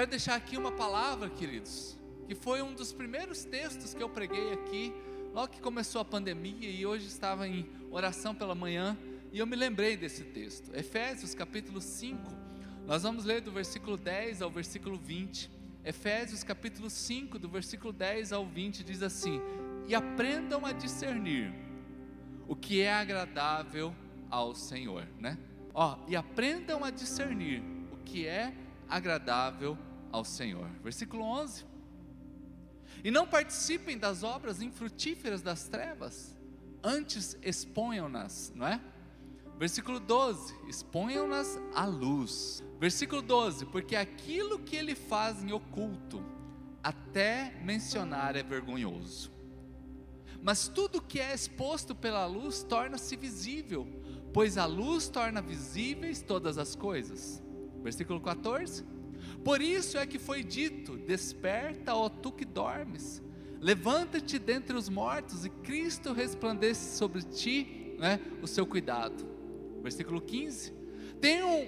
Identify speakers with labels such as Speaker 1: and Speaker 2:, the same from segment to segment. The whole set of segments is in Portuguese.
Speaker 1: quero deixar aqui uma palavra, queridos, que foi um dos primeiros textos que eu preguei aqui, logo que começou a pandemia e hoje estava em oração pela manhã, e eu me lembrei desse texto. Efésios capítulo 5, nós vamos ler do versículo 10 ao versículo 20. Efésios capítulo 5, do versículo 10 ao 20, diz assim: E aprendam a discernir o que é agradável ao Senhor, né? Ó, e aprendam a discernir o que é agradável ao Senhor. Versículo 11. E não participem das obras infrutíferas das trevas, antes exponham-nas, não é? Versículo 12: exponham-nas à luz. Versículo 12: porque aquilo que ele faz em oculto, até mencionar é vergonhoso. Mas tudo que é exposto pela luz torna-se visível, pois a luz torna visíveis todas as coisas. Versículo 14: Por isso é que foi dito: Desperta, ó tu que dormes, levanta-te dentre os mortos, e Cristo resplandece sobre ti né, o seu cuidado. Versículo 15: Tenham,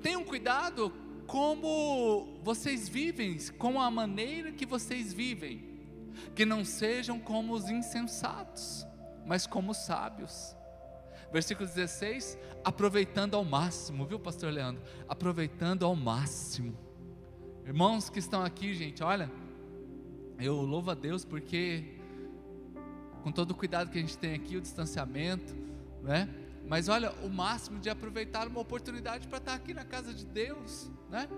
Speaker 1: tenham cuidado como vocês vivem, com a maneira que vocês vivem, que não sejam como os insensatos, mas como os sábios versículo 16, aproveitando ao máximo, viu, pastor Leandro? Aproveitando ao máximo. Irmãos que estão aqui, gente, olha, eu louvo a Deus porque, com todo o cuidado que a gente tem aqui, o distanciamento, né? Mas olha, o máximo de aproveitar uma oportunidade para estar aqui na casa de Deus, né?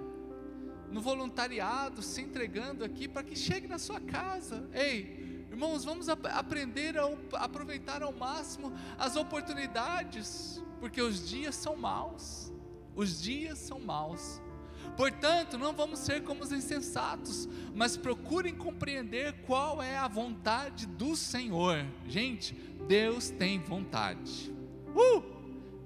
Speaker 1: No voluntariado, se entregando aqui para que chegue na sua casa. Ei, Irmãos, vamos ap aprender a aproveitar ao máximo as oportunidades, porque os dias são maus. Os dias são maus. Portanto, não vamos ser como os insensatos, mas procurem compreender qual é a vontade do Senhor. Gente, Deus tem vontade. Uh!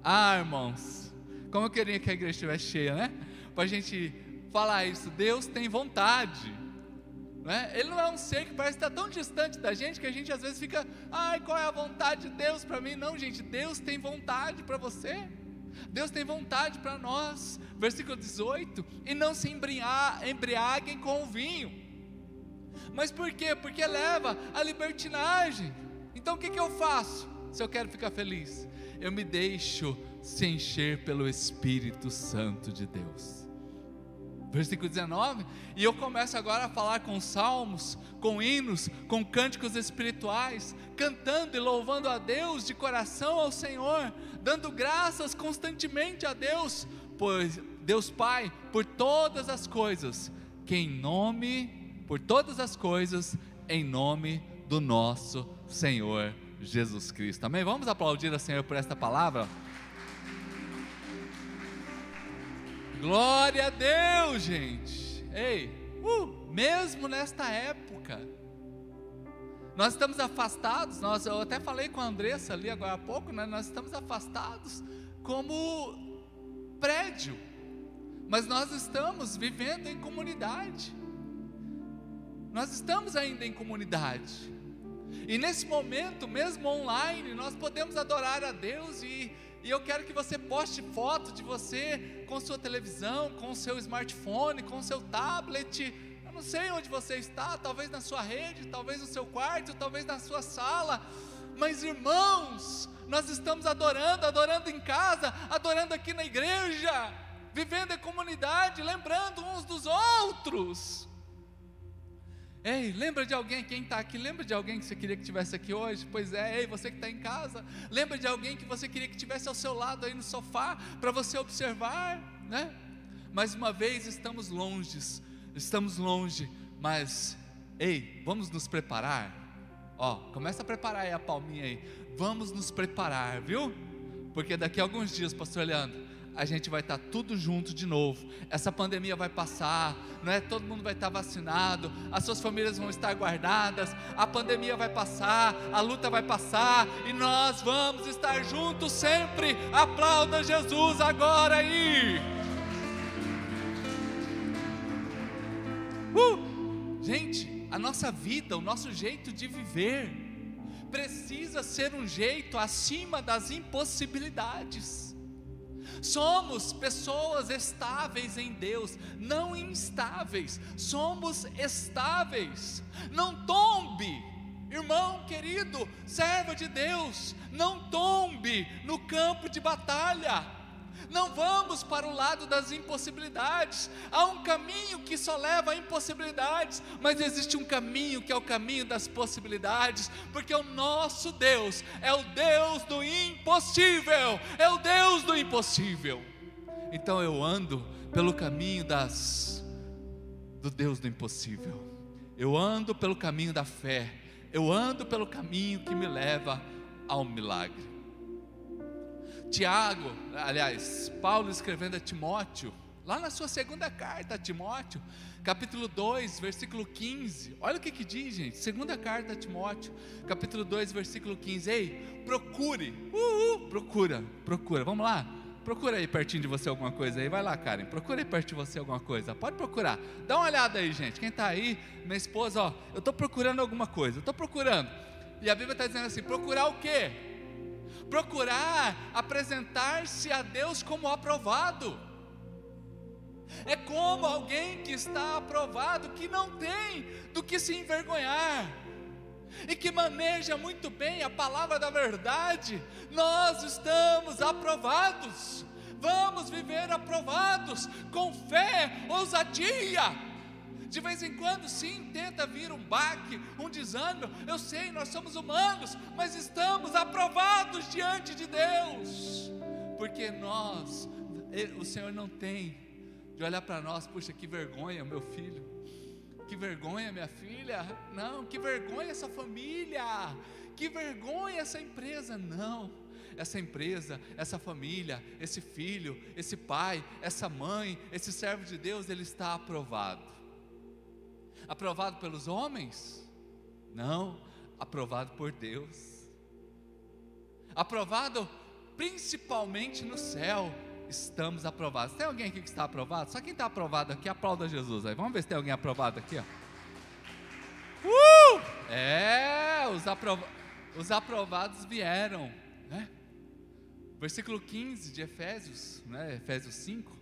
Speaker 1: Ah, irmãos, como eu queria que a igreja estivesse cheia, né? Para a gente falar isso. Deus tem vontade. Né? Ele não é um ser que parece estar tão distante da gente que a gente às vezes fica, ai, qual é a vontade de Deus para mim? Não, gente, Deus tem vontade para você. Deus tem vontade para nós. Versículo 18: E não se embriaguem com o vinho. Mas por quê? Porque leva a libertinagem. Então o que, que eu faço se eu quero ficar feliz? Eu me deixo se encher pelo Espírito Santo de Deus versículo 19, e eu começo agora a falar com salmos, com hinos, com cânticos espirituais, cantando e louvando a Deus de coração ao Senhor, dando graças constantemente a Deus, pois Deus Pai, por todas as coisas, que em nome, por todas as coisas, em nome do nosso Senhor Jesus Cristo. Amém? Vamos aplaudir ao Senhor por esta palavra? Glória a Deus, gente. Ei, uh, mesmo nesta época, nós estamos afastados. Nós, eu até falei com a Andressa ali agora há pouco, né? Nós estamos afastados como prédio, mas nós estamos vivendo em comunidade. Nós estamos ainda em comunidade. E nesse momento, mesmo online, nós podemos adorar a Deus e e eu quero que você poste foto de você com sua televisão, com seu smartphone, com seu tablet. Eu não sei onde você está, talvez na sua rede, talvez no seu quarto, talvez na sua sala. Mas irmãos, nós estamos adorando, adorando em casa, adorando aqui na igreja, vivendo em comunidade, lembrando uns dos outros. Ei, lembra de alguém, quem está aqui, lembra de alguém que você queria que tivesse aqui hoje? Pois é, ei, você que está em casa, lembra de alguém que você queria que tivesse ao seu lado aí no sofá, para você observar, né? Mais uma vez estamos longe, estamos longe, mas, ei, vamos nos preparar? Ó, começa a preparar aí a palminha aí, vamos nos preparar, viu? Porque daqui a alguns dias, pastor Leandro, a gente vai estar tudo junto de novo. Essa pandemia vai passar, não é? Todo mundo vai estar vacinado, as suas famílias vão estar guardadas, a pandemia vai passar, a luta vai passar e nós vamos estar juntos sempre. Aplauda Jesus agora aí. Uh! Gente, a nossa vida, o nosso jeito de viver precisa ser um jeito acima das impossibilidades. Somos pessoas estáveis em Deus, não instáveis, somos estáveis. Não tombe, irmão querido, servo de Deus, não tombe no campo de batalha. Não vamos para o lado das impossibilidades. Há um caminho que só leva a impossibilidades, mas existe um caminho que é o caminho das possibilidades, porque o nosso Deus é o Deus do impossível, é o Deus do impossível. Então eu ando pelo caminho das do Deus do impossível. Eu ando pelo caminho da fé. Eu ando pelo caminho que me leva ao milagre. Tiago, aliás, Paulo escrevendo a Timóteo, lá na sua segunda carta a Timóteo, capítulo 2, versículo 15. Olha o que que diz, gente. Segunda carta a Timóteo, capítulo 2, versículo 15. Ei, procure. Uh, uh, procura, procura. Vamos lá. Procura aí pertinho de você alguma coisa aí. Vai lá, Karen. Procura aí perto de você alguma coisa. Pode procurar. Dá uma olhada aí, gente. Quem está aí, minha esposa, ó, eu estou procurando alguma coisa. Eu estou procurando. E a Bíblia está dizendo assim: procurar o quê? Procurar apresentar-se a Deus como aprovado. É como alguém que está aprovado, que não tem do que se envergonhar, e que maneja muito bem a palavra da verdade. Nós estamos aprovados, vamos viver aprovados, com fé, ousadia de vez em quando, sim, tenta vir um baque, um desânimo. Eu sei, nós somos humanos, mas estamos aprovados diante de Deus, porque nós, o Senhor não tem de olhar para nós, puxa, que vergonha, meu filho, que vergonha, minha filha, não, que vergonha essa família, que vergonha essa empresa, não essa empresa, essa família, esse filho, esse pai, essa mãe, esse servo de Deus, ele está aprovado. Aprovado pelos homens? Não, aprovado por Deus. Aprovado principalmente no céu. Estamos aprovados. Tem alguém aqui que está aprovado? Só quem está aprovado aqui, aplauda Jesus aí. Vamos ver se tem alguém aprovado aqui, ó. Uh! É, os, os aprovados vieram, né? Versículo 15 de Efésios, né? Efésios 5,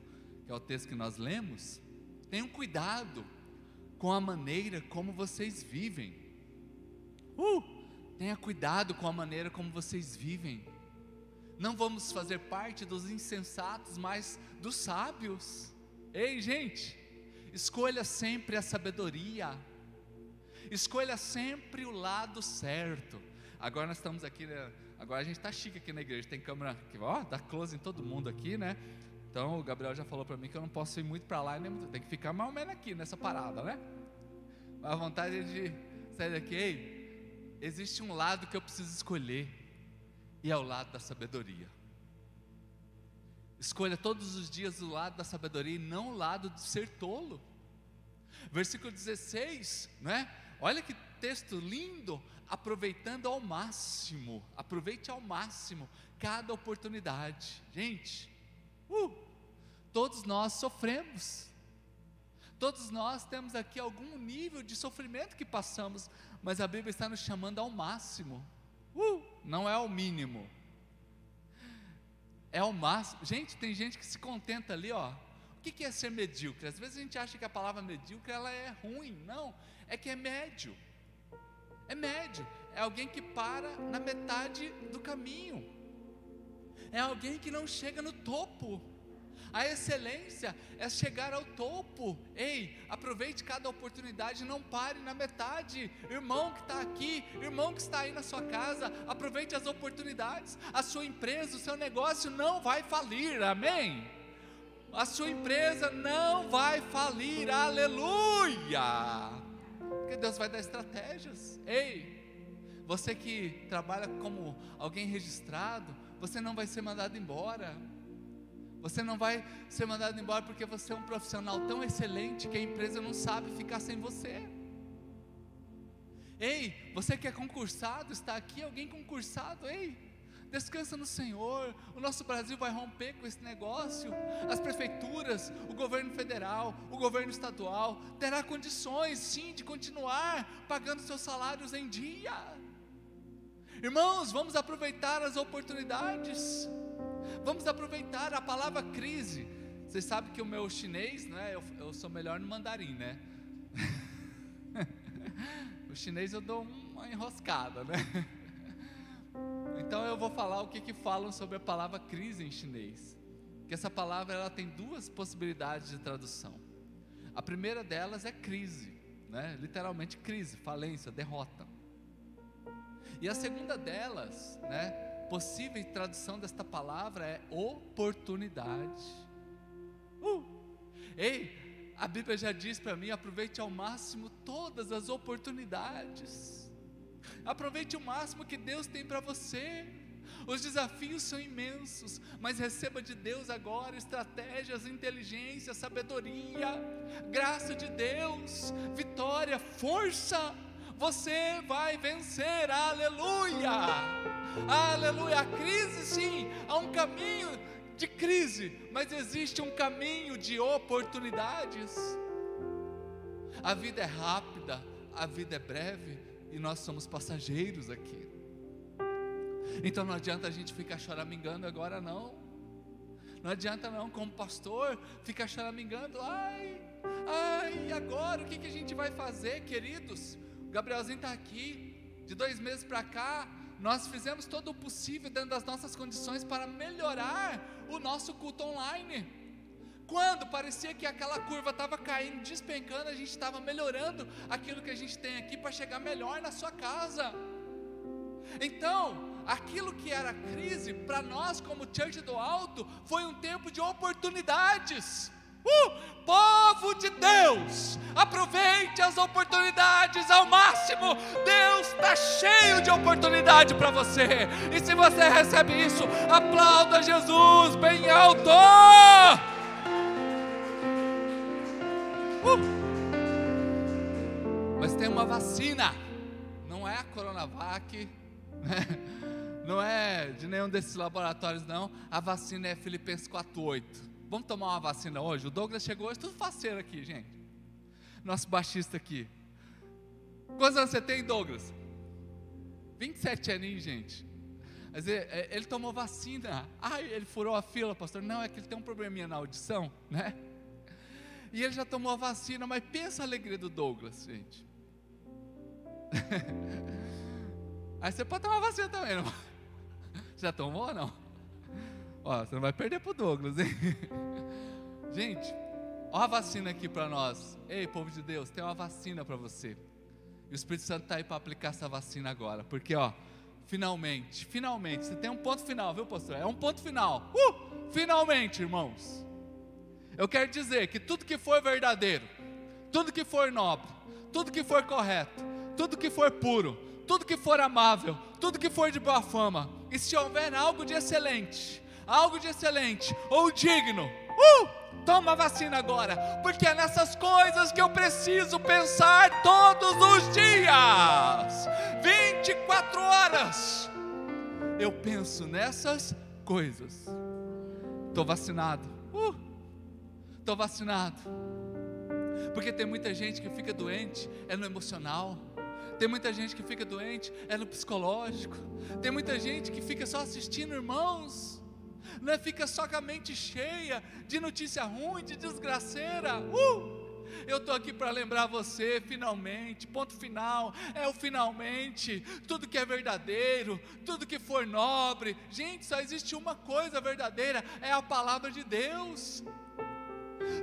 Speaker 1: que é o texto que nós lemos. Tenham cuidado com a maneira como vocês vivem. Uh, tenha cuidado com a maneira como vocês vivem. Não vamos fazer parte dos insensatos, mas dos sábios. Ei, gente, escolha sempre a sabedoria. Escolha sempre o lado certo. Agora nós estamos aqui, né? agora a gente está chique aqui na igreja. Tem câmera que ó, dá close em todo mundo aqui, né? Então o Gabriel já falou para mim que eu não posso ir muito para lá, nem muito, tem que ficar mais ou menos aqui nessa parada, né? A vontade de sair daqui, ei, existe um lado que eu preciso escolher, e é o lado da sabedoria. Escolha todos os dias o lado da sabedoria e não o lado de ser tolo. Versículo 16, né? Olha que texto lindo, aproveitando ao máximo, aproveite ao máximo cada oportunidade. Gente, uh, Todos nós sofremos. Todos nós temos aqui algum nível de sofrimento que passamos, mas a Bíblia está nos chamando ao máximo. Uh, não é ao mínimo. É ao máximo. Gente, tem gente que se contenta ali, ó. O que é ser medíocre? Às vezes a gente acha que a palavra medíocre ela é ruim. Não, é que é médio. É médio. É alguém que para na metade do caminho. É alguém que não chega no topo. A excelência é chegar ao topo. Ei, aproveite cada oportunidade, não pare na metade. Irmão que está aqui, irmão que está aí na sua casa, aproveite as oportunidades. A sua empresa, o seu negócio não vai falir, amém? A sua empresa não vai falir, aleluia! Porque Deus vai dar estratégias. Ei, você que trabalha como alguém registrado, você não vai ser mandado embora. Você não vai ser mandado embora porque você é um profissional tão excelente que a empresa não sabe ficar sem você. Ei, você que é concursado, está aqui alguém concursado, ei, descansa no Senhor. O nosso Brasil vai romper com esse negócio. As prefeituras, o governo federal, o governo estadual terá condições, sim, de continuar pagando seus salários em dia. Irmãos, vamos aproveitar as oportunidades. Vamos aproveitar a palavra crise. Vocês sabem que o meu chinês, né? Eu, eu sou melhor no mandarim, né? o chinês eu dou uma enroscada, né? Então eu vou falar o que, que falam sobre a palavra crise em chinês. Que essa palavra ela tem duas possibilidades de tradução. A primeira delas é crise, né? literalmente crise, falência, derrota. E a segunda delas, né, possível tradução desta palavra é oportunidade. Uh! Ei, a Bíblia já diz para mim: aproveite ao máximo todas as oportunidades. Aproveite o máximo que Deus tem para você. Os desafios são imensos, mas receba de Deus agora estratégias, inteligência, sabedoria, graça de Deus, vitória, força. Você vai vencer, aleluia, aleluia. A crise, sim, há um caminho de crise, mas existe um caminho de oportunidades. A vida é rápida, a vida é breve e nós somos passageiros aqui. Então não adianta a gente ficar choramingando agora não. Não adianta não, como pastor, ficar choramingando, ai, ai, agora o que, que a gente vai fazer, queridos? Gabrielzinho está aqui, de dois meses para cá, nós fizemos todo o possível dentro das nossas condições para melhorar o nosso culto online. Quando parecia que aquela curva estava caindo, despencando, a gente estava melhorando aquilo que a gente tem aqui para chegar melhor na sua casa. Então, aquilo que era crise, para nós, como Church do Alto, foi um tempo de oportunidades. Uh, povo de Deus, aproveite as oportunidades ao máximo. Deus está cheio de oportunidade para você. E se você recebe isso, aplauda Jesus bem alto. Uh. Mas tem uma vacina, não é a Coronavac, né? não é de nenhum desses laboratórios, não. A vacina é Filipenses 4,8. Vamos tomar uma vacina hoje? O Douglas chegou hoje, tudo faceiro aqui, gente. Nosso baixista aqui. Quantos anos você tem, Douglas? 27 aninhos, gente. Mas ele, é, ele, tomou vacina. Ai, ele furou a fila, pastor. Não, é que ele tem um probleminha na audição, né? E ele já tomou a vacina, mas pensa a alegria do Douglas, gente. Aí você pode tomar vacina também, não? Já tomou ou não? Ó, você não vai perder pro Douglas, hein? Gente, ó a vacina aqui para nós. Ei, povo de Deus, tem uma vacina para você. E o Espírito Santo está aí para aplicar essa vacina agora. Porque, ó, finalmente, finalmente, você tem um ponto final, viu, pastor? É um ponto final. Uh! Finalmente, irmãos. Eu quero dizer que tudo que for verdadeiro, tudo que for nobre, tudo que for correto, tudo que for puro, tudo que for amável, tudo que for de boa fama, e se houver algo de excelente, algo de excelente ou digno, uh, toma a vacina agora, porque é nessas coisas que eu preciso pensar todos os dias, 24 horas, eu penso nessas coisas. Estou vacinado, estou uh, vacinado, porque tem muita gente que fica doente, é no emocional tem muita gente que fica doente, é no psicológico. Tem muita gente que fica só assistindo, irmãos. Não é, fica só com a mente cheia de notícia ruim, de desgraceira. Uh! Eu estou aqui para lembrar você, finalmente, ponto final, é o finalmente, tudo que é verdadeiro, tudo que for nobre, gente, só existe uma coisa verdadeira, é a palavra de Deus.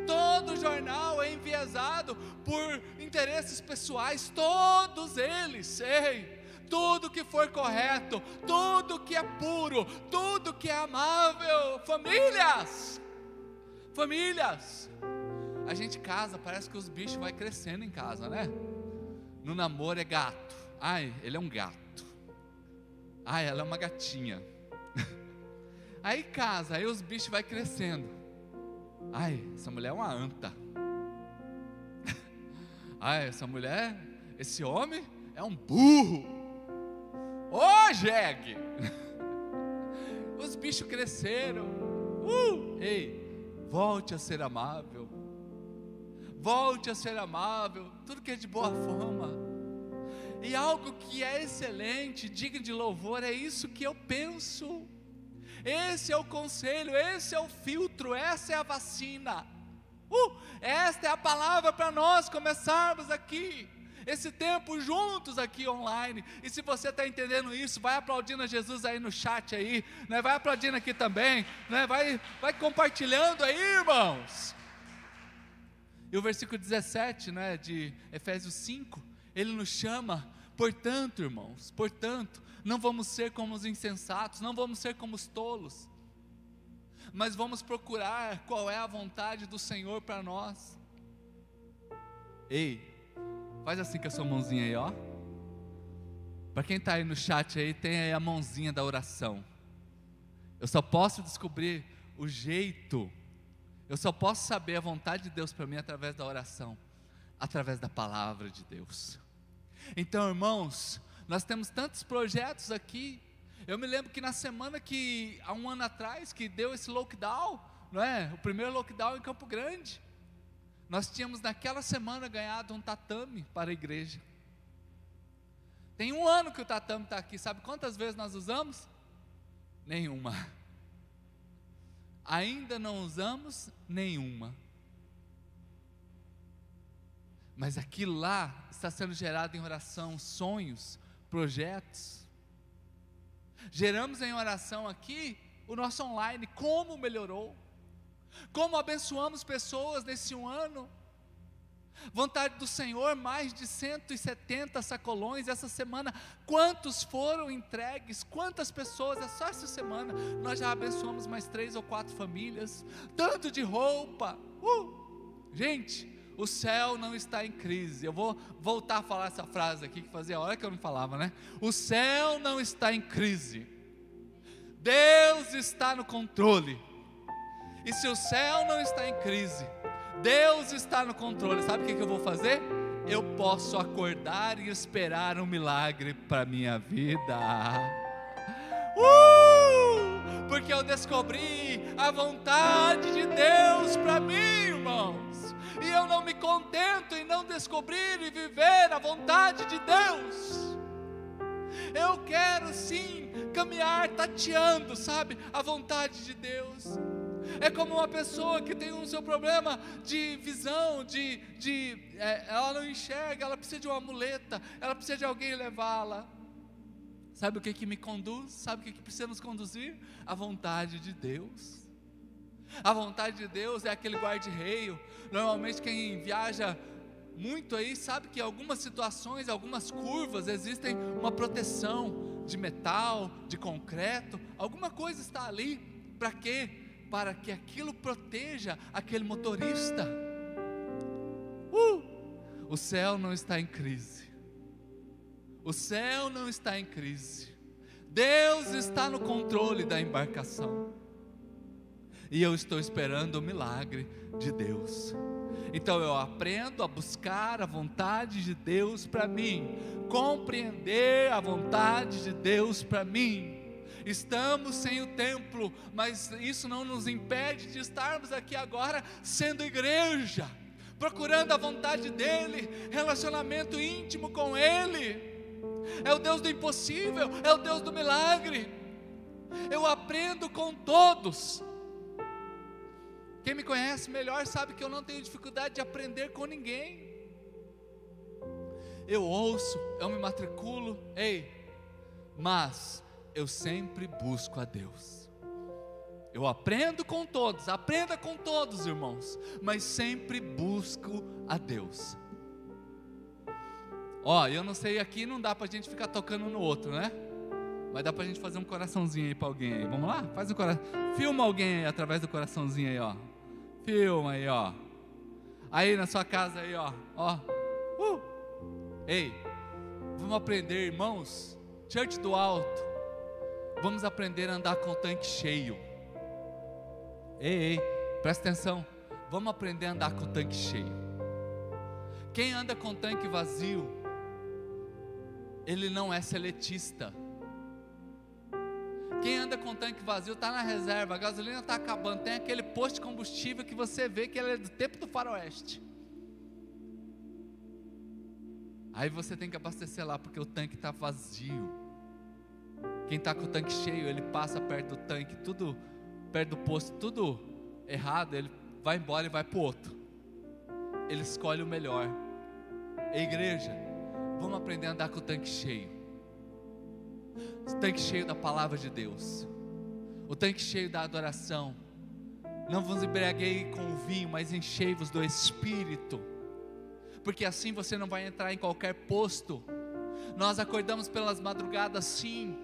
Speaker 1: Todo jornal é enviesado por interesses pessoais, todos eles, sei. Tudo que for correto, tudo que é puro, tudo que é amável, famílias, famílias. A gente casa, parece que os bichos vai crescendo em casa, né? No namoro é gato. Ai, ele é um gato. Ai, ela é uma gatinha. Aí casa, aí os bichos vai crescendo. Ai, essa mulher é uma anta. Ai, essa mulher, esse homem é um burro. Ô, jegue! Os bichos cresceram. Uh, ei, volte a ser amável. Volte a ser amável. Tudo que é de boa fama. E algo que é excelente, digno de louvor, é isso que eu penso. Esse é o conselho, esse é o filtro, essa é a vacina. Uh, esta é a palavra para nós começarmos aqui esse tempo juntos aqui online. E se você está entendendo isso, vai aplaudindo a Jesus aí no chat aí, né? Vai aplaudindo aqui também, né? Vai, vai compartilhando aí, irmãos. E o versículo 17, né, de Efésios 5, ele nos chama, portanto, irmãos, portanto, não vamos ser como os insensatos, não vamos ser como os tolos, mas vamos procurar qual é a vontade do Senhor para nós. Ei, faz assim com a sua mãozinha aí, ó. Para quem está aí no chat aí, tem aí a mãozinha da oração. Eu só posso descobrir o jeito eu só posso saber a vontade de Deus para mim através da oração, através da palavra de Deus. Então, irmãos, nós temos tantos projetos aqui. Eu me lembro que na semana que, há um ano atrás, que deu esse lockdown, não é? O primeiro lockdown em Campo Grande. Nós tínhamos naquela semana ganhado um tatame para a igreja. Tem um ano que o tatame está aqui, sabe quantas vezes nós usamos? Nenhuma ainda não usamos nenhuma. Mas aquilo lá está sendo gerado em oração, sonhos, projetos. Geramos em oração aqui o nosso online, como melhorou, como abençoamos pessoas nesse um ano Vontade do Senhor, mais de 170 sacolões essa semana. Quantos foram entregues? Quantas pessoas? É só essa semana. Nós já abençoamos mais três ou quatro famílias. Tanto de roupa. Uh! Gente, o céu não está em crise. Eu vou voltar a falar essa frase aqui que fazia hora que eu não falava, né? O céu não está em crise. Deus está no controle. E se o céu não está em crise, Deus está no controle. Sabe o que, eu vou fazer? Eu posso acordar e esperar um milagre para minha vida. Uh! Porque eu descobri a vontade de Deus para mim, irmãos. E eu não me contento em não descobrir e viver a vontade de Deus. Eu quero sim caminhar tateando, sabe, a vontade de Deus. É como uma pessoa que tem um seu problema de visão, de, de é, ela não enxerga, ela precisa de uma muleta, ela precisa de alguém levá-la. Sabe o que, que me conduz? Sabe o que, que precisa nos conduzir? A vontade de Deus. A vontade de Deus é aquele guarda-reio. Normalmente quem viaja muito aí sabe que algumas situações, algumas curvas, existem uma proteção de metal, de concreto, alguma coisa está ali. Para quê? Para que aquilo proteja aquele motorista. Uh! O céu não está em crise. O céu não está em crise. Deus está no controle da embarcação. E eu estou esperando o milagre de Deus. Então eu aprendo a buscar a vontade de Deus para mim, compreender a vontade de Deus para mim Estamos sem o templo, mas isso não nos impede de estarmos aqui agora sendo igreja, procurando a vontade dEle, relacionamento íntimo com Ele. É o Deus do impossível, é o Deus do milagre. Eu aprendo com todos. Quem me conhece melhor sabe que eu não tenho dificuldade de aprender com ninguém. Eu ouço, eu me matriculo, ei, mas eu sempre busco a Deus. Eu aprendo com todos, aprenda com todos, irmãos, mas sempre busco a Deus. Ó, eu não sei, aqui não dá para a gente ficar tocando no outro, né? Mas dá para a gente fazer um coraçãozinho aí para alguém aí. Vamos lá? Faz um coração. Filma alguém aí através do coraçãozinho aí, ó. Filma aí, ó. Aí na sua casa aí, ó. Ó. Uh. Ei, vamos aprender, irmãos. Church do alto Vamos aprender a andar com o tanque cheio. Ei, ei, presta atenção. Vamos aprender a andar com o tanque cheio. Quem anda com o tanque vazio, ele não é seletista. Quem anda com o tanque vazio está na reserva, a gasolina está acabando. Tem aquele posto de combustível que você vê que ele é do tempo do faroeste. Aí você tem que abastecer lá porque o tanque está vazio. Quem está com o tanque cheio, ele passa perto do tanque, tudo perto do posto, tudo errado, ele vai embora e vai para o outro. Ele escolhe o melhor. E igreja, vamos aprender a andar com o tanque cheio. O tanque cheio da palavra de Deus. O tanque cheio da adoração. Não vos embriaguei com o vinho, mas enchei-vos do Espírito. Porque assim você não vai entrar em qualquer posto. Nós acordamos pelas madrugadas, sim.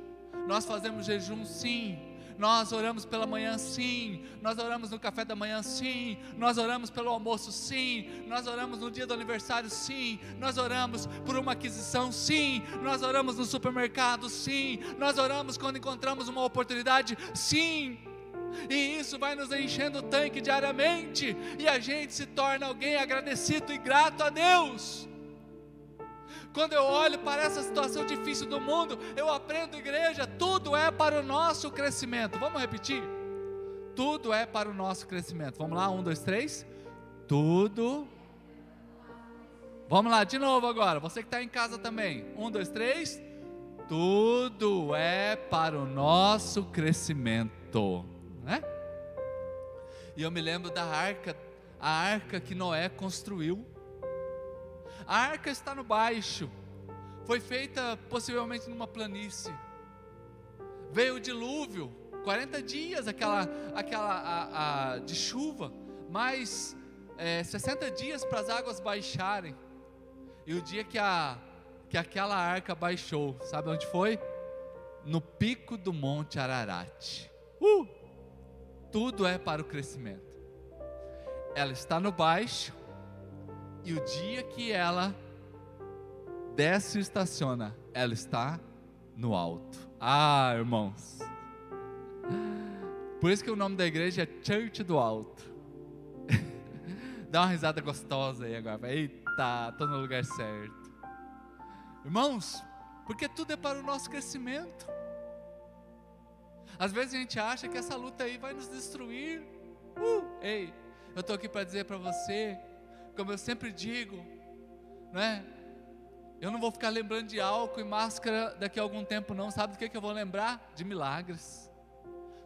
Speaker 1: Nós fazemos jejum, sim. Nós oramos pela manhã, sim. Nós oramos no café da manhã, sim. Nós oramos pelo almoço, sim. Nós oramos no dia do aniversário, sim. Nós oramos por uma aquisição, sim. Nós oramos no supermercado, sim. Nós oramos quando encontramos uma oportunidade, sim. E isso vai nos enchendo o tanque diariamente, e a gente se torna alguém agradecido e grato a Deus. Quando eu olho para essa situação difícil do mundo, eu aprendo, igreja, tudo é para o nosso crescimento. Vamos repetir? Tudo é para o nosso crescimento. Vamos lá, um, dois, três. Tudo. Vamos lá, de novo agora. Você que está em casa também. Um, dois, três. Tudo é para o nosso crescimento. Né? E eu me lembro da arca, a arca que Noé construiu. A arca está no baixo. Foi feita possivelmente numa planície. Veio o dilúvio, 40 dias aquela, aquela a, a, de chuva, mais é, 60 dias para as águas baixarem. E o dia que, a, que aquela arca baixou, sabe onde foi? No pico do Monte Ararat. Uh! Tudo é para o crescimento. Ela está no baixo, e o dia que ela desce e estaciona, ela está no alto. Ah, irmãos. Por isso que o nome da igreja é Church do Alto. Dá uma risada gostosa aí agora. Eita, estou no lugar certo. Irmãos, porque tudo é para o nosso crescimento. Às vezes a gente acha que essa luta aí vai nos destruir. Uh, ei, eu estou aqui para dizer para você como eu sempre digo, né? Eu não vou ficar lembrando de álcool e máscara daqui a algum tempo, não. Sabe do que, que eu vou lembrar? De milagres.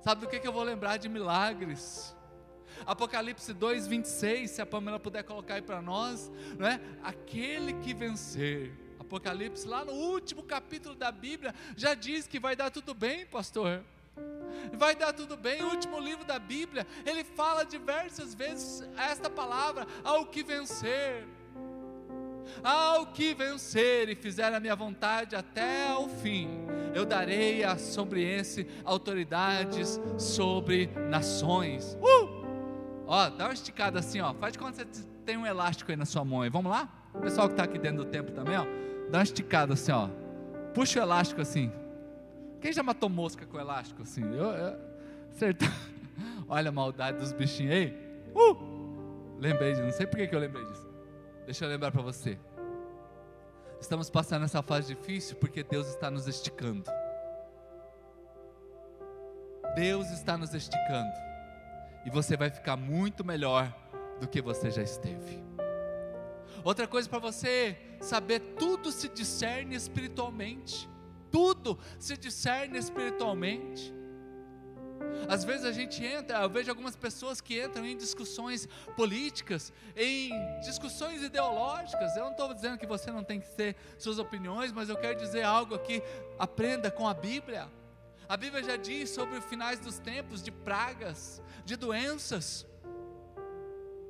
Speaker 1: Sabe do que, que eu vou lembrar? De milagres. Apocalipse 2, 26, se a Pamela puder colocar aí para nós, né? Aquele que vencer. Apocalipse, lá no último capítulo da Bíblia, já diz que vai dar tudo bem, pastor vai dar tudo bem. O último livro da Bíblia, ele fala diversas vezes esta palavra: ao que vencer. Ao que vencer e fizer a minha vontade até o fim, eu darei a sobre esse autoridades sobre nações. Uh! Ó, dá uma esticada assim, ó. Faz de conta que você tem um elástico aí na sua mão. Aí. Vamos lá? O pessoal que está aqui dentro do templo também, ó. Dá uma esticada assim, ó. Puxa o elástico assim. Quem já matou mosca com elástico assim? Eu, eu. Olha a maldade dos bichinhos aí. Uh! Lembrei disso, não sei por que eu lembrei disso. Deixa eu lembrar para você. Estamos passando essa fase difícil porque Deus está nos esticando. Deus está nos esticando. E você vai ficar muito melhor do que você já esteve. Outra coisa para você saber, tudo se discerne espiritualmente tudo se discerne espiritualmente. Às vezes a gente entra, eu vejo algumas pessoas que entram em discussões políticas, em discussões ideológicas. Eu não estou dizendo que você não tem que ter suas opiniões, mas eu quero dizer algo aqui: aprenda com a Bíblia. A Bíblia já diz sobre os finais dos tempos de pragas, de doenças.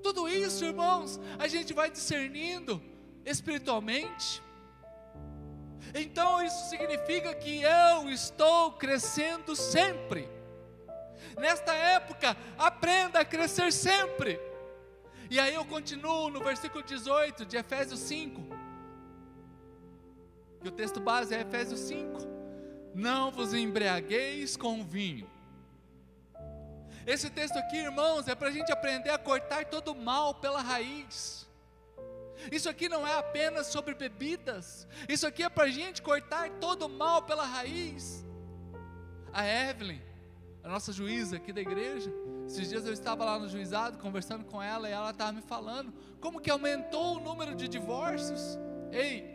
Speaker 1: Tudo isso, irmãos, a gente vai discernindo espiritualmente. Então isso significa que eu estou crescendo sempre. Nesta época, aprenda a crescer sempre. E aí eu continuo no versículo 18 de Efésios 5. Que o texto base é Efésios 5. Não vos embriagueis com vinho. Esse texto aqui, irmãos, é para a gente aprender a cortar todo o mal pela raiz. Isso aqui não é apenas sobre bebidas, isso aqui é para a gente cortar todo o mal pela raiz. A Evelyn, a nossa juíza aqui da igreja, esses dias eu estava lá no juizado conversando com ela e ela estava me falando como que aumentou o número de divórcios. Ei,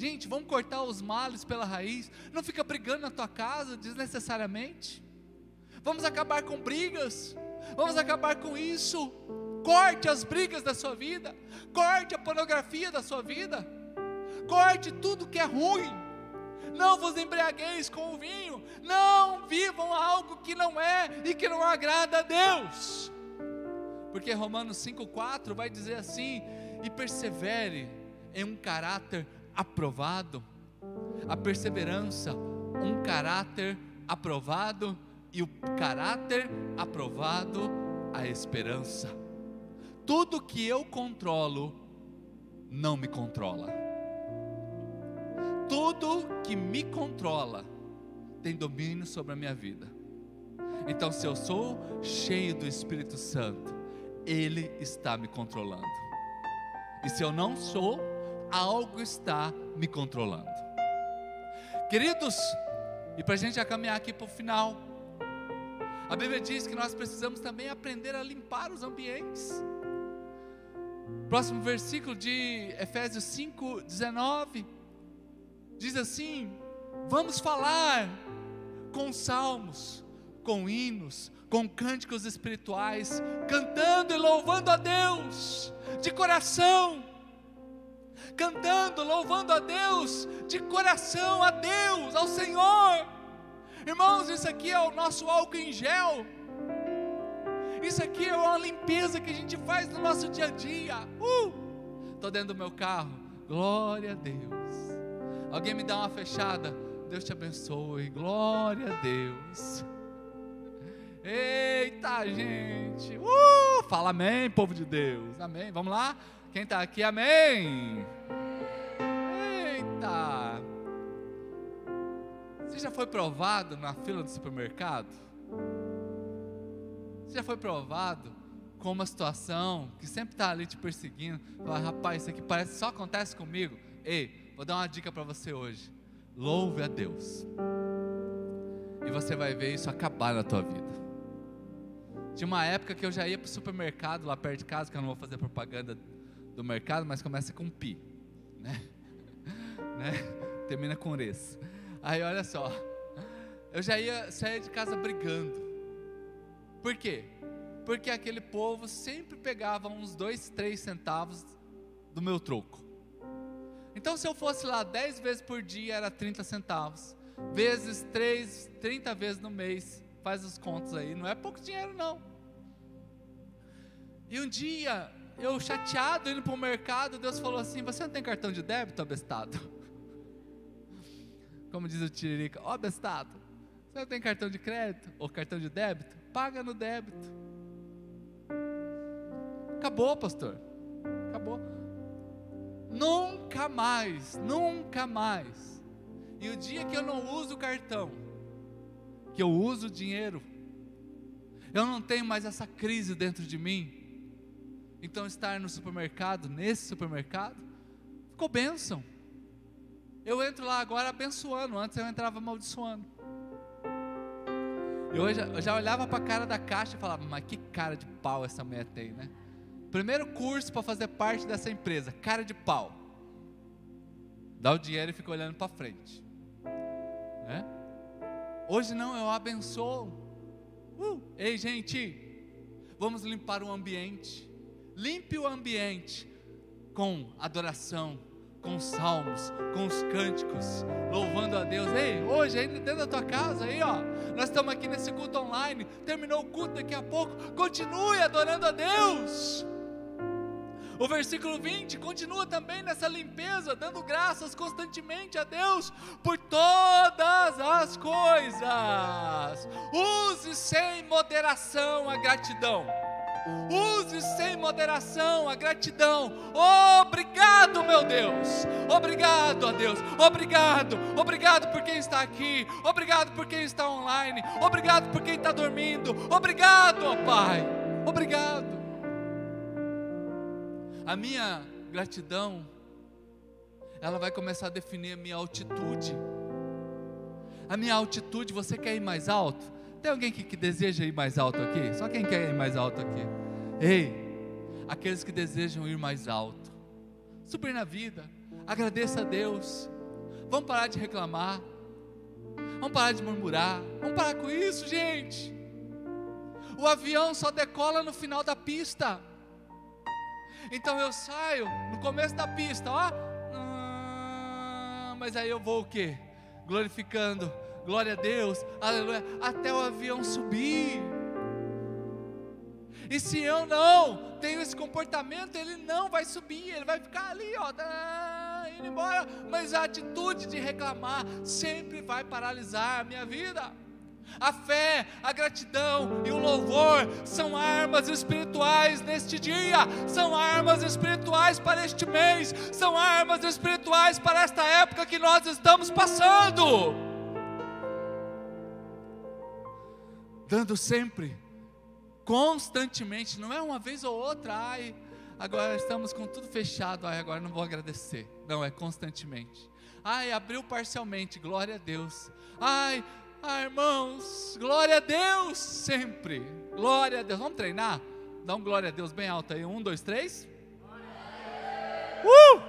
Speaker 1: Gente, vamos cortar os males pela raiz. Não fica brigando na tua casa desnecessariamente. Vamos acabar com brigas. Vamos acabar com isso. Corte as brigas da sua vida. Corte a pornografia da sua vida. Corte tudo que é ruim. Não vos embriagueis com o vinho. Não vivam algo que não é e que não agrada a Deus. Porque Romanos 5,4 vai dizer assim: e persevere em um caráter aprovado, a perseverança, um caráter aprovado, e o caráter aprovado, a esperança. Tudo que eu controlo não me controla. Tudo que me controla tem domínio sobre a minha vida. Então, se eu sou cheio do Espírito Santo, Ele está me controlando. E se eu não sou, algo está me controlando. Queridos, e para a gente já caminhar aqui para o final, a Bíblia diz que nós precisamos também aprender a limpar os ambientes. Próximo versículo de Efésios 5, 19, diz assim: Vamos falar com salmos, com hinos, com cânticos espirituais, cantando e louvando a Deus de coração cantando, louvando a Deus, de coração a Deus, ao Senhor. Irmãos, isso aqui é o nosso álcool em gel. Isso aqui é uma limpeza que a gente faz no nosso dia a dia. Uh! Tô dentro do meu carro. Glória a Deus. Alguém me dá uma fechada. Deus te abençoe. Glória a Deus. Eita, gente. Uh! Fala amém, povo de Deus. Amém. Vamos lá? Quem está aqui, amém. Eita. Você já foi provado na fila do supermercado? Você já foi provado com uma situação que sempre está ali te perseguindo? Fala, rapaz, isso aqui parece só acontece comigo. Ei, vou dar uma dica para você hoje. Louve a Deus. E você vai ver isso acabar na tua vida. Tinha uma época que eu já ia para o supermercado lá perto de casa, que eu não vou fazer propaganda do mercado, mas começa com pi, né? né? Termina com res. Aí olha só, eu já ia sair de casa brigando. Por quê? Porque aquele povo sempre pegava uns dois, três centavos do meu troco. Então, se eu fosse lá dez vezes por dia, era 30 centavos. Vezes três, 30 vezes no mês. Faz os contos aí. Não é pouco dinheiro, não. E um dia, eu chateado indo para o mercado, Deus falou assim: Você não tem cartão de débito, abestado? Como diz o Tiririca, ó oh, abestado, você não tem cartão de crédito ou cartão de débito? Paga no débito. Acabou, pastor. Acabou. Nunca mais, nunca mais. E o dia que eu não uso o cartão, que eu uso o dinheiro, eu não tenho mais essa crise dentro de mim então, estar no supermercado, nesse supermercado, ficou bênção. Eu entro lá agora abençoando, antes eu entrava amaldiçoando. Eu já, eu já olhava para a cara da caixa e falava, mas que cara de pau essa mulher tem, né? Primeiro curso para fazer parte dessa empresa, cara de pau. Dá o dinheiro e fica olhando para frente. Né? Hoje não, eu abençoo. Uh, ei, gente, vamos limpar o ambiente. Limpe o ambiente com adoração, com salmos, com os cânticos, louvando a Deus. Ei, hoje, aí dentro da tua casa, aí ó, nós estamos aqui nesse culto online. Terminou o culto daqui a pouco. Continue adorando a Deus. O versículo 20 continua também nessa limpeza, dando graças constantemente a Deus por todas as coisas. Use sem moderação a gratidão. Use sem moderação a gratidão. Obrigado, meu Deus. Obrigado a Deus. Obrigado. Obrigado por quem está aqui. Obrigado por quem está online. Obrigado por quem está dormindo. Obrigado, ó Pai. Obrigado. A minha gratidão, ela vai começar a definir a minha altitude. A minha altitude, você quer ir mais alto? Tem alguém que, que deseja ir mais alto aqui? Só quem quer ir mais alto aqui? Ei, aqueles que desejam ir mais alto, subir na vida. Agradeça a Deus. Vamos parar de reclamar. Vamos parar de murmurar. Vamos parar com isso, gente. O avião só decola no final da pista. Então eu saio no começo da pista, ó. Ah, mas aí eu vou o quê? Glorificando. Glória a Deus. Aleluia. Até o avião subir. E se eu não tenho esse comportamento, ele não vai subir, ele vai ficar ali, ó, tá, indo embora. Mas a atitude de reclamar sempre vai paralisar a minha vida. A fé, a gratidão e o louvor são armas espirituais neste dia, são armas espirituais para este mês, são armas espirituais para esta época que nós estamos passando. Dando sempre constantemente, não é uma vez ou outra, ai, agora estamos com tudo fechado, ai, agora não vou agradecer. Não, é constantemente. Ai, abriu parcialmente, glória a Deus. Ai, ai, irmãos, glória a Deus sempre. Glória a Deus. Vamos treinar? Dá um glória a Deus bem alto aí. Um, dois, três. Uh!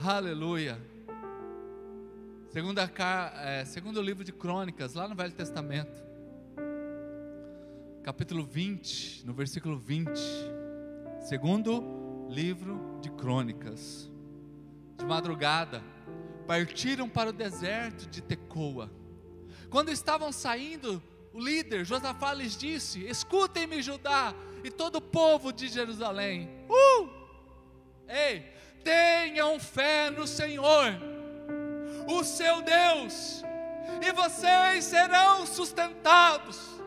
Speaker 1: Aleluia. Segunda, é, segundo livro de Crônicas, lá no Velho Testamento capítulo 20, no versículo 20, segundo livro de Crônicas. De madrugada, partiram para o deserto de Tecoa. Quando estavam saindo, o líder Josafá lhes disse: Escutem-me, Judá e todo o povo de Jerusalém. Uh! Ei, tenham fé no Senhor, o seu Deus, e vocês serão sustentados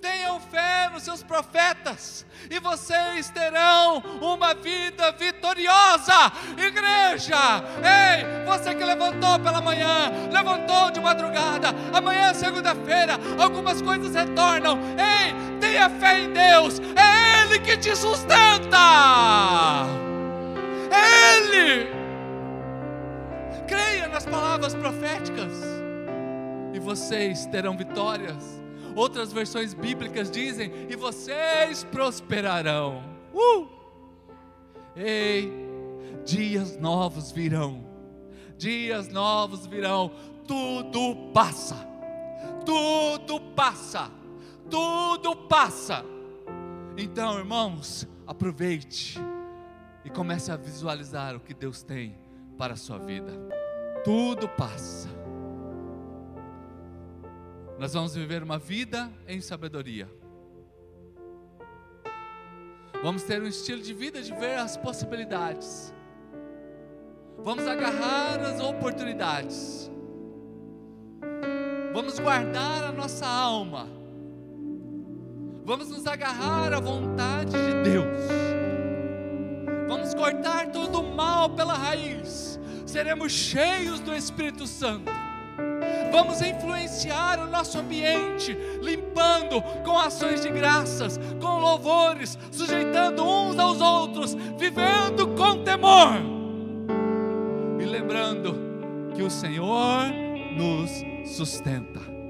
Speaker 1: tenham fé nos seus profetas, e vocês terão uma vida vitoriosa. Igreja, ei, você que levantou pela manhã, levantou de madrugada, amanhã é segunda-feira, algumas coisas retornam. Ei, tenha fé em Deus, é Ele que te sustenta. É Ele. Creia nas palavras proféticas, e vocês terão vitórias Outras versões bíblicas dizem: e vocês prosperarão. Uh! Ei, dias novos virão. Dias novos virão. Tudo passa. Tudo passa. Tudo passa. Então, irmãos, aproveite e comece a visualizar o que Deus tem para a sua vida. Tudo passa nós vamos viver uma vida em sabedoria. Vamos ter um estilo de vida de ver as possibilidades. Vamos agarrar as oportunidades. Vamos guardar a nossa alma. Vamos nos agarrar à vontade de Deus. Vamos cortar todo o mal pela raiz. Seremos cheios do Espírito Santo vamos influenciar o nosso ambiente, limpando com ações de graças, com louvores, sujeitando uns aos outros, vivendo com temor e lembrando que o Senhor nos sustenta.